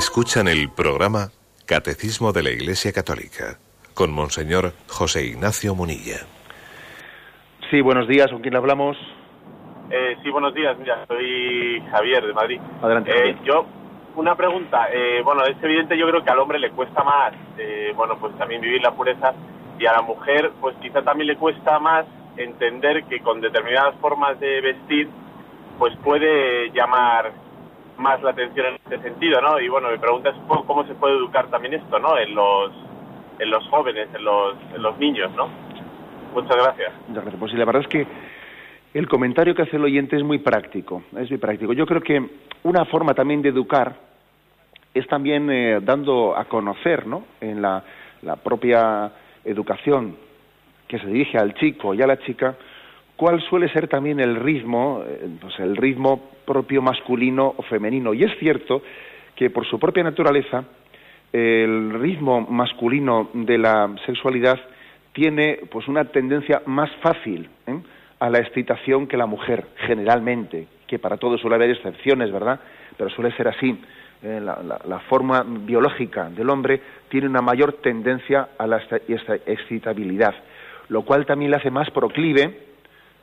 [SPEAKER 2] Escuchan el programa Catecismo de la Iglesia Católica con Monseñor José Ignacio Munilla.
[SPEAKER 1] Sí, buenos días, ¿con quién hablamos?
[SPEAKER 3] Eh, sí, buenos días, mira, soy Javier de Madrid.
[SPEAKER 1] Adelante.
[SPEAKER 3] Eh, yo, una pregunta, eh, bueno, es evidente, yo creo que al hombre le cuesta más, bueno, pues también vivir la pureza y a la mujer pues quizá también le cuesta más entender que con determinadas formas de vestir pues puede llamar más la atención en este sentido, ¿no? Y bueno, me preguntas cómo se puede educar también esto, ¿no? En los, en los jóvenes, en los, en los niños, ¿no? Muchas gracias.
[SPEAKER 1] Pues sí, la verdad es que el comentario que hace el oyente es muy práctico, es muy práctico. Yo creo que una forma también de educar es también eh, dando a conocer, ¿no? En la, la propia educación que se dirige al chico y a la chica, cuál suele ser también el ritmo, eh, pues el ritmo propio masculino o femenino. Y es cierto que por su propia naturaleza el ritmo masculino de la sexualidad tiene pues una tendencia más fácil ¿eh? a la excitación que la mujer, generalmente, que para todo suele haber excepciones, ¿verdad? Pero suele ser así. Eh, la, forma biológica del hombre tiene una mayor tendencia a la excitabilidad, lo cual también le hace más proclive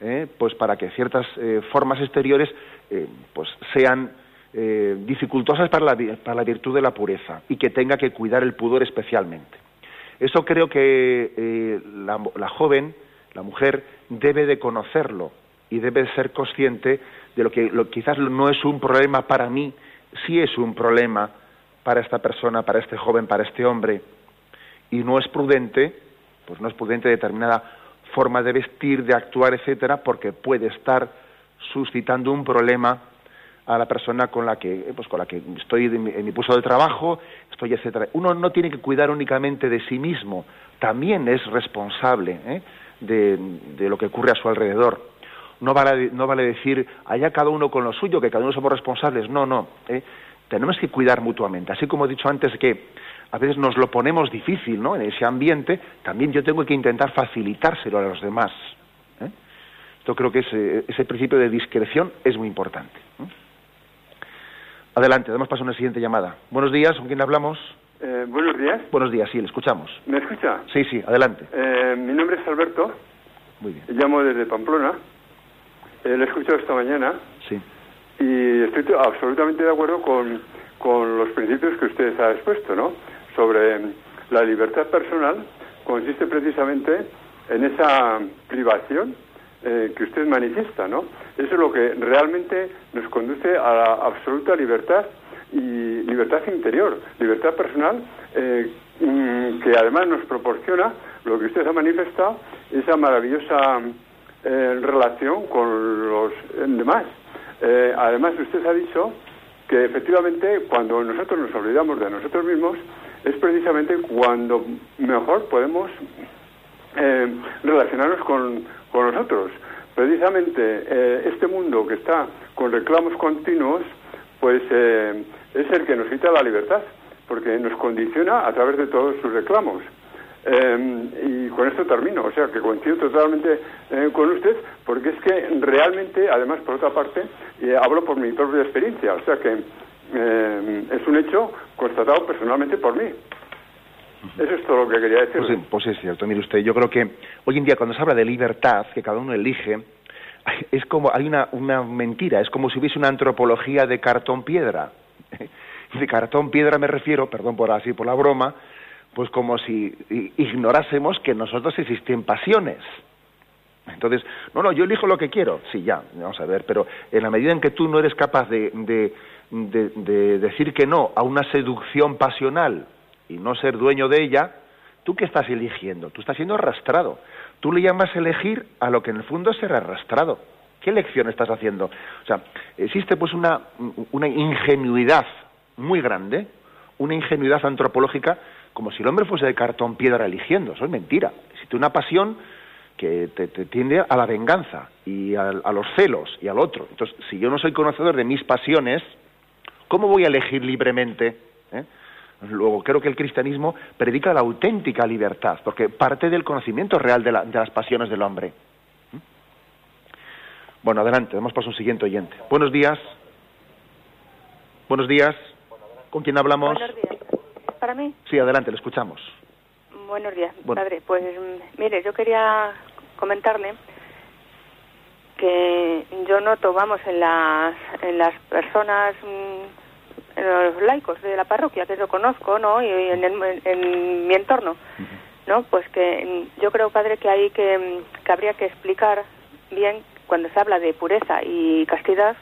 [SPEAKER 1] ¿eh? pues para que ciertas eh, formas exteriores eh, pues sean dificultosas para la, para la virtud de la pureza y que tenga que cuidar el pudor especialmente. Eso creo que la, la, joven, la mujer, debe de conocerlo y debe ser consciente de lo que quizás no es un problema para mí, sí es un problema para esta persona, para este joven, para este hombre, y no es prudente, pues no es prudente determinada forma de vestir, de actuar, etcétera, porque puede estar suscitando un problema a la persona con la que pues con la que estoy en mi, puesto de trabajo, estoy etcétera. Uno no tiene que cuidar únicamente de sí mismo, también es responsable ¿eh? de, de, lo que ocurre a su alrededor. No vale, no vale decir allá cada uno con lo suyo, que cada uno somos responsables. No, no. ¿eh? Tenemos que cuidar mutuamente. Así como he dicho antes que a veces nos lo ponemos difícil, ¿no? En ese ambiente, también yo tengo que intentar facilitárselo a los demás. ¿Eh? Yo creo que ese, ese, principio de discreción es muy importante. Adelante, damos paso a una siguiente llamada. Buenos días, ¿con quién hablamos?
[SPEAKER 4] Eh, buenos días.
[SPEAKER 1] Buenos días, sí, le escuchamos.
[SPEAKER 4] ¿Me escucha?
[SPEAKER 1] Sí, sí, adelante.
[SPEAKER 4] Eh, mi nombre es Alberto.
[SPEAKER 1] Muy bien.
[SPEAKER 4] Llamo desde Pamplona. le he escuchado esta mañana.
[SPEAKER 1] Sí.
[SPEAKER 4] Y estoy absolutamente de acuerdo con, con los principios que usted ha expuesto, ¿no? sobre la libertad personal consiste precisamente en esa privación eh, que usted manifiesta, ¿no? Eso es lo que realmente nos conduce a la absoluta libertad y libertad interior, libertad personal, eh, mm, que además nos proporciona lo que usted ha manifestado, esa maravillosa eh, relación con los demás. además, usted ha dicho que efectivamente cuando nosotros nos olvidamos de nosotros mismos, es precisamente cuando mejor podemos eh, relacionarnos con, nosotros. Precisamente eh, este mundo que está con reclamos continuos, pues eh, es el que nos quita la libertad, porque nos condiciona a través de todos sus reclamos. y con esto termino, o sea que coincido totalmente con usted, porque es que realmente, además, por otra parte, hablo por mi propia experiencia, o sea que eh, es un hecho constatado personalmente por mí. Es todo lo que quería decir.
[SPEAKER 1] Pues, pues, es cierto, mire usted, yo creo que hoy en día cuando se habla de libertad, que cada uno elige, es como, hay una, una mentira, es como si hubiese una antropología de cartón-piedra. De cartón-piedra me refiero, perdón por así, por la broma, pues como si ignorásemos que nosotros existen pasiones. Entonces, no, no, yo elijo lo que quiero. Sí, ya, vamos a ver, pero en la medida en que tú no eres capaz de de, decir que no a una seducción pasional y no ser dueño de ella, ¿tú qué estás eligiendo? Tú estás siendo arrastrado. Tú le llamas elegir a lo que en el fondo es ser arrastrado. ¿Qué elección estás haciendo? O sea, existe pues una, una ingenuidad muy grande, una ingenuidad antropológica, como si el hombre fuese de cartón piedra eligiendo. Eso es mentira. Existe una pasión que te, tiende a la venganza y a, a, los celos y al otro. Entonces, si yo no soy conocedor de mis pasiones, ¿Cómo voy a elegir libremente? ¿Eh? Luego, creo que el cristianismo predica la auténtica libertad, porque parte del conocimiento real de, las pasiones del hombre. ¿Mm? Bueno, adelante, vamos para un siguiente oyente. Buenos días. Buenos días. ¿Con quién hablamos?
[SPEAKER 5] Buenos días. ¿Para mí?
[SPEAKER 1] Sí, adelante, le escuchamos.
[SPEAKER 5] Buenos días, padre. Pues mire, yo quería comentarle que yo noto, vamos, en las, en las personas, mm, los laicos de la parroquia, que yo conozco, ¿no? Y en, en mi entorno, ¿no? Pues que yo creo, padre, que hay que, que habría que explicar bien cuando se habla de pureza y castidad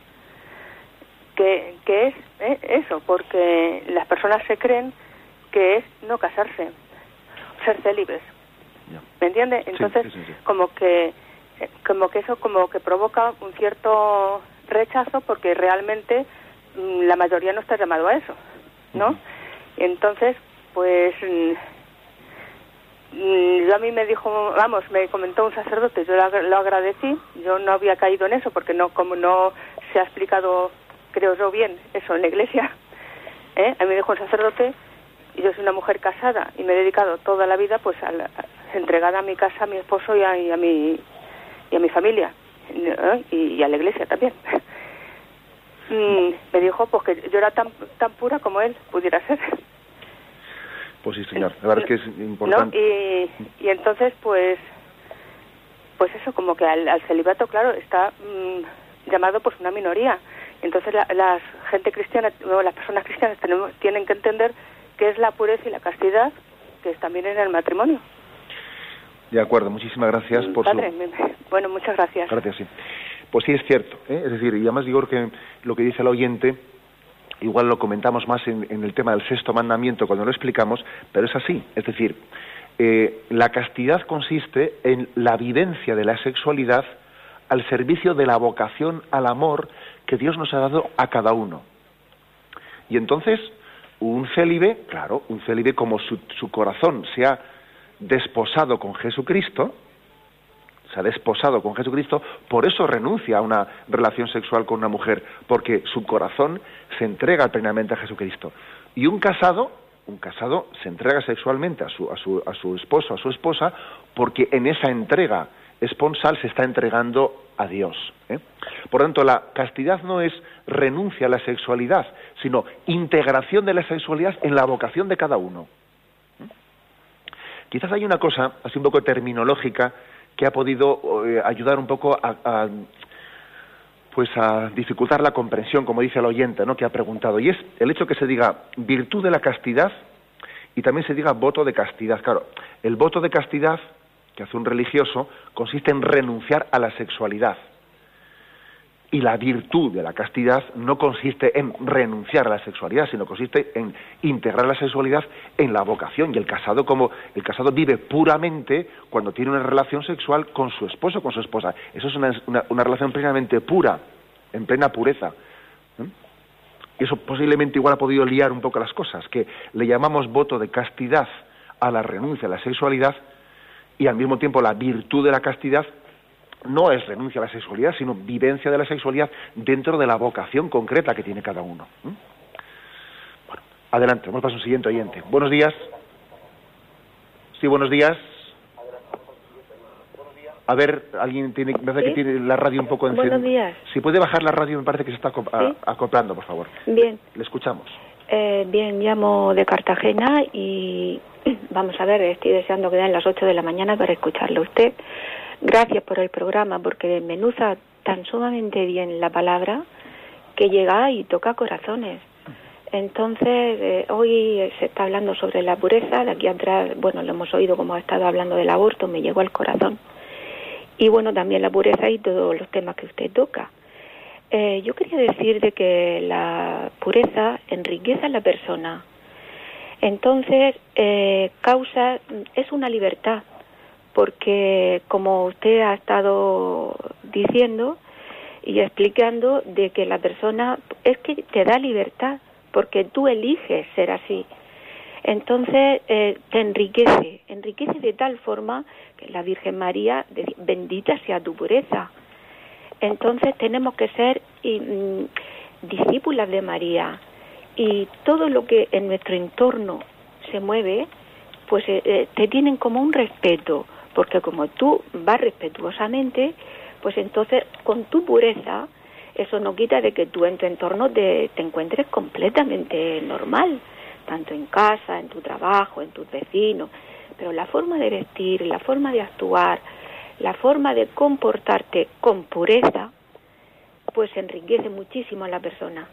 [SPEAKER 5] que, que es ¿eh? eso, porque las personas se creen que es no casarse, ser célibes. ¿Me entiende? Entonces, como que como que eso como que provoca un cierto rechazo porque realmente la mayoría no está llamado a eso, ¿no? Entonces, pues mm, mm, yo a mí me dijo, vamos, me comentó un sacerdote, yo lo agradecí, yo no había caído en eso porque no como no se ha explicado, creo yo bien, eso en la iglesia. ¿eh? A mí me dijo un sacerdote, y yo soy una mujer casada y me he dedicado toda la vida pues a, entregada a mi casa, a mi esposo y a, y a mi y a mi familia y, a la iglesia también. Mm, me dijo pues que yo era tan, tan pura como él pudiera ser.
[SPEAKER 1] Pues sí, señor. La verdad es que es importante.
[SPEAKER 5] Y, y entonces, pues, pues eso, como que al, celibato, claro, está mm, llamado pues una minoría. Entonces la, gente cristiana, o las personas cristianas tenemos, tienen que entender qué es la pureza y la castidad, que es también en el matrimonio.
[SPEAKER 1] De acuerdo, muchísimas gracias por
[SPEAKER 5] Padre, Bueno, muchas gracias.
[SPEAKER 1] Gracias, sí. Pues sí, es cierto. ¿eh? Es decir, y además digo que lo que dice el oyente, igual lo comentamos más en, el tema del sexto mandamiento cuando lo explicamos, pero es así. Es decir, eh, la castidad consiste en la vivencia de la sexualidad al servicio de la vocación al amor que Dios nos ha dado a cada uno. Y entonces, un célibe, claro, un célibe como su, su corazón se ha desposado con Jesucristo, se ha desposado con Jesucristo, por eso renuncia a una relación sexual con una mujer, porque su corazón se entrega plenamente a Jesucristo. Y un casado, un casado se entrega sexualmente a su, a su, a su esposo, a su esposa, porque en esa entrega esponsal se está entregando a Dios. ¿eh? Por tanto, la castidad no es renuncia a la sexualidad, sino integración de la sexualidad en la vocación de cada uno. Quizás hay una cosa, así un poco terminológica, que ha podido eh, ayudar un poco a, pues a dificultar la comprensión, como dice el oyente, ¿no? que ha preguntado, y es el hecho que se diga virtud de la castidad y también se diga voto de castidad. Claro, el voto de castidad que hace un religioso consiste en renunciar a la sexualidad. Y la virtud de la castidad no consiste en renunciar a la sexualidad, sino consiste en integrar la sexualidad en la vocación. Y el casado, como el casado vive puramente cuando tiene una relación sexual con su esposo, con su esposa. Eso es una, relación plenamente pura, en plena pureza. Y eso posiblemente igual ha podido liar un poco las cosas, que le llamamos voto de castidad a la renuncia a la sexualidad y al mismo tiempo la virtud de la castidad no es renuncia a la sexualidad, sino vivencia de la sexualidad dentro de la vocación concreta que tiene cada uno. Bueno, adelante, vamos a un siguiente oyente. Buenos días. Sí, buenos días. A ver, alguien tiene, me parece que tiene la radio un poco encendida.
[SPEAKER 6] Buenos días.
[SPEAKER 1] Si puede bajar la radio, me parece que se está acoplando, por favor.
[SPEAKER 6] Bien.
[SPEAKER 1] Le escuchamos.
[SPEAKER 6] Eh, bien, llamo de Cartagena y vamos a ver, estoy deseando que den las 8 de la mañana para escucharlo usted. Gracias por el programa porque desmenuza tan sumamente bien la palabra que llega y toca corazones. Entonces, eh, hoy se está hablando sobre la pureza, de aquí atrás, bueno, lo hemos oído como ha estado hablando del aborto, me llegó al corazón. Y bueno, también la pureza y todos los temas que usted toca. Eh, yo quería decir de que la pureza enriquece a la persona. Entonces, eh, causa, es una libertad, porque como usted ha estado diciendo y explicando de que la persona es que te da libertad porque tú eliges ser así. Entonces eh, te enriquece, enriquece de tal forma que la Virgen María, bendita sea tu pureza. Entonces tenemos que ser mm, discípulas de María y todo lo que en nuestro entorno se mueve, pues eh, eh, te tienen como un respeto, porque como tú vas respetuosamente, pues entonces con tu pureza, eso no quita de que tú en tu entorno te, te encuentres completamente normal, tanto en casa, en tu trabajo, en tus vecinos, pero la forma de vestir, la forma de actuar, la forma de comportarte con pureza, pues enriquece muchísimo a la persona.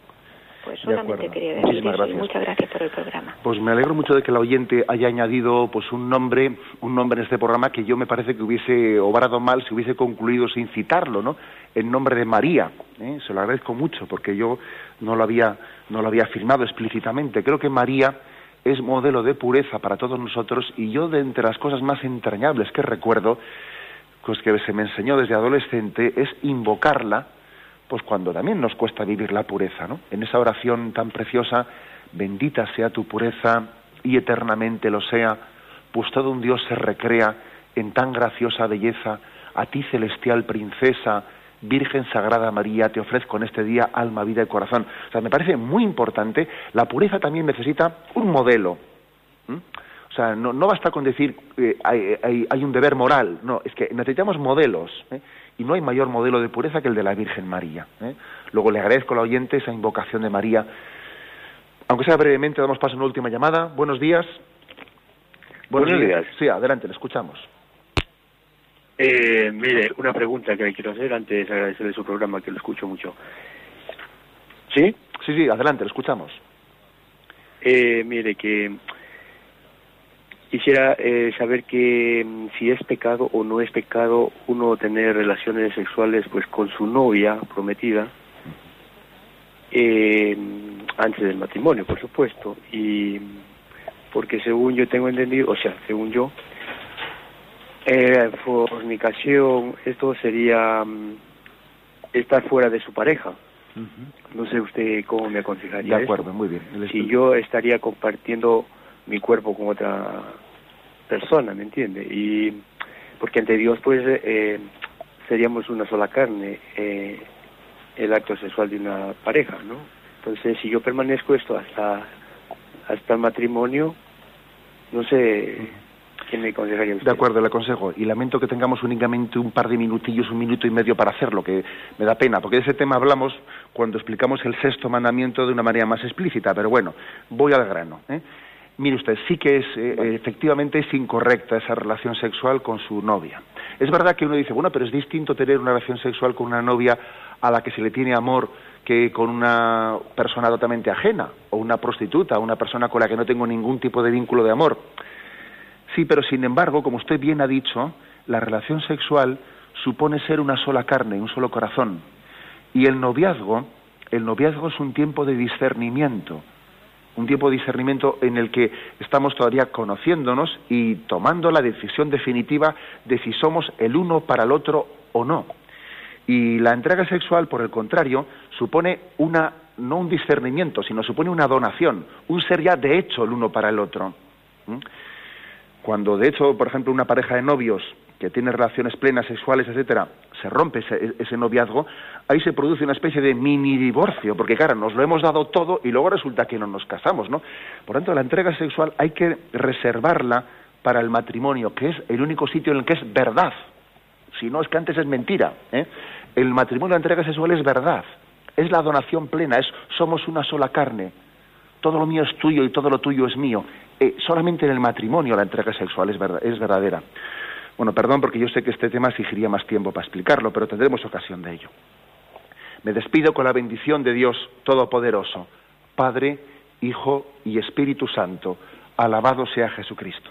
[SPEAKER 6] Pues solamente quería decir
[SPEAKER 1] gracias.
[SPEAKER 6] muchas gracias por el programa.
[SPEAKER 1] Pues me alegro mucho de que el oyente haya añadido pues un nombre, un nombre en este programa que yo me parece que hubiese obrado mal si hubiese concluido sin citarlo, ¿no? En nombre de María. ¿eh? Se lo agradezco mucho porque yo no lo había no lo había afirmado explícitamente. Creo que María es modelo de pureza para todos nosotros y yo de entre las cosas más entrañables que recuerdo, pues que se me enseñó desde adolescente, es invocarla, pues cuando también nos cuesta vivir la pureza, ¿no? En esa oración tan preciosa, bendita sea tu pureza y eternamente lo sea, pues todo un Dios se recrea en tan graciosa belleza, a ti celestial princesa, Virgen Sagrada María, te ofrezco en este día alma, vida y corazón. O sea, me parece muy importante. La pureza también necesita un modelo. O sea, no, no, basta con decir que hay, un deber moral. No, es que necesitamos modelos. ¿eh? Y no hay mayor modelo de pureza que el de la Virgen María. ¿eh? Luego le agradezco al oyente esa invocación de María. Aunque sea brevemente, damos paso a una última llamada. Buenos días.
[SPEAKER 7] Buenos, días.
[SPEAKER 1] Sí, adelante, le escuchamos.
[SPEAKER 7] Eh, mire, una pregunta que le quiero hacer antes de agradecerle su programa, que lo escucho mucho. ¿Sí?
[SPEAKER 1] Sí, sí, adelante, lo escuchamos.
[SPEAKER 7] Eh, mire, que quisiera eh, saber que mm, si es pecado o no es pecado uno tener relaciones sexuales pues con su novia prometida eh, antes del matrimonio, por supuesto, y porque según yo tengo entendido, o sea, según yo, eh, fornicación, esto sería mm, estar fuera de su pareja. No sé usted cómo me aconsejaría.
[SPEAKER 1] De acuerdo, muy bien.
[SPEAKER 7] Si yo estaría compartiendo mi cuerpo con otra persona, ¿me entiende? Y porque ante Dios, pues, eh, seríamos una sola carne, eh, el acto sexual de una pareja, ¿no? Entonces, si yo permanezco esto hasta hasta el matrimonio, no sé
[SPEAKER 1] de acuerdo, le aconsejo. Y lamento que tengamos únicamente un par de minutillos, un minuto y medio para hacerlo, que me da pena, porque de ese tema hablamos cuando explicamos el sexto mandamiento de una manera más explícita. Pero bueno, voy al grano. ¿eh? Mire usted, sí que es, eh, efectivamente es incorrecta esa relación sexual con su novia. Es verdad que uno dice, bueno, pero es distinto tener una relación sexual con una novia a la que se le tiene amor que con una persona totalmente ajena, o una prostituta, una persona con la que no tengo ningún tipo de vínculo de amor. Sí, pero sin embargo, como usted bien ha dicho, la relación sexual supone ser una sola carne, un solo corazón. Y el noviazgo, el noviazgo es un tiempo de discernimiento, un tiempo de discernimiento en el que estamos todavía conociéndonos y tomando la decisión definitiva de si somos el uno para el otro o no. Y la entrega sexual, por el contrario, supone una no un discernimiento, sino supone una donación, un ser ya de hecho el uno para el otro. Cuando, de hecho, por ejemplo, una pareja de novios que tiene relaciones plenas, sexuales, etcétera, se rompe ese, noviazgo, ahí se produce una especie de mini divorcio, porque claro, nos lo hemos dado todo y luego resulta que no nos casamos, ¿no? Por tanto, la entrega sexual hay que reservarla para el matrimonio, que es el único sitio en el que es verdad. Si no, es que antes es mentira. ¿eh? El matrimonio, la entrega sexual es verdad. Es la donación plena, es somos una sola carne. Todo lo mío es tuyo y todo lo tuyo es mío. Eh, solamente en el matrimonio la entrega sexual es, es verdadera. Bueno, perdón porque yo sé que este tema exigiría más tiempo para explicarlo, pero tendremos ocasión de ello. Me despido con la bendición de Dios Todopoderoso, Padre, Hijo y Espíritu Santo. Alabado sea Jesucristo.